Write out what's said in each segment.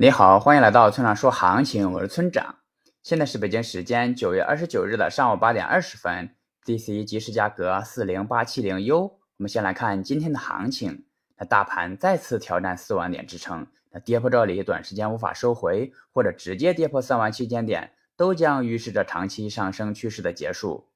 你好，欢迎来到村长说行情，我是村长。现在是北京时间九月二十九日的上午八点二十分，DC 即时价格四零八七零 U。我们先来看今天的行情，那大盘再次挑战四万点支撑，那跌破这里，短时间无法收回，或者直接跌破三万七千点，都将预示着长期上升趋势的结束。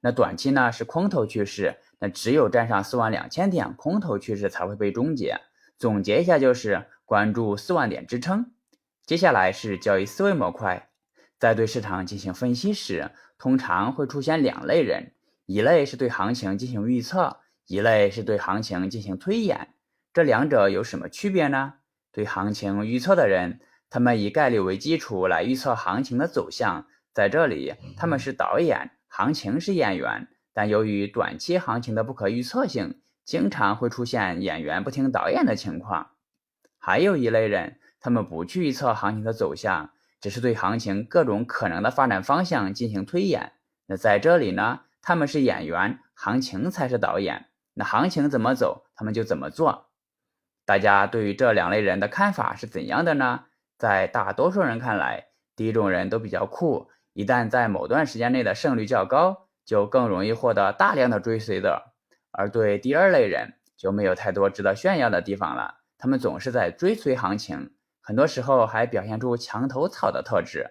那短期呢是空头趋势，那只有站上四万两千点，空头趋势才会被终结。总结一下就是。关注四万点支撑，接下来是交易思维模块。在对市场进行分析时，通常会出现两类人：一类是对行情进行预测，一类是对行情进行推演。这两者有什么区别呢？对行情预测的人，他们以概率为基础来预测行情的走向，在这里他们是导演，行情是演员。但由于短期行情的不可预测性，经常会出现演员不听导演的情况。还有一类人，他们不去预测行情的走向，只是对行情各种可能的发展方向进行推演。那在这里呢，他们是演员，行情才是导演。那行情怎么走，他们就怎么做。大家对于这两类人的看法是怎样的呢？在大多数人看来，第一种人都比较酷，一旦在某段时间内的胜率较高，就更容易获得大量的追随者。而对第二类人，就没有太多值得炫耀的地方了。他们总是在追随行情，很多时候还表现出墙头草的特质。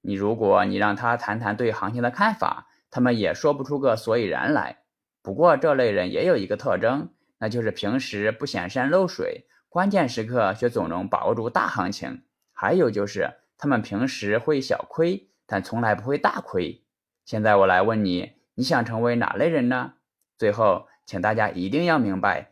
你如果你让他谈谈对行情的看法，他们也说不出个所以然来。不过这类人也有一个特征，那就是平时不显山露水，关键时刻却总能把握住大行情。还有就是他们平时会小亏，但从来不会大亏。现在我来问你，你想成为哪类人呢？最后，请大家一定要明白。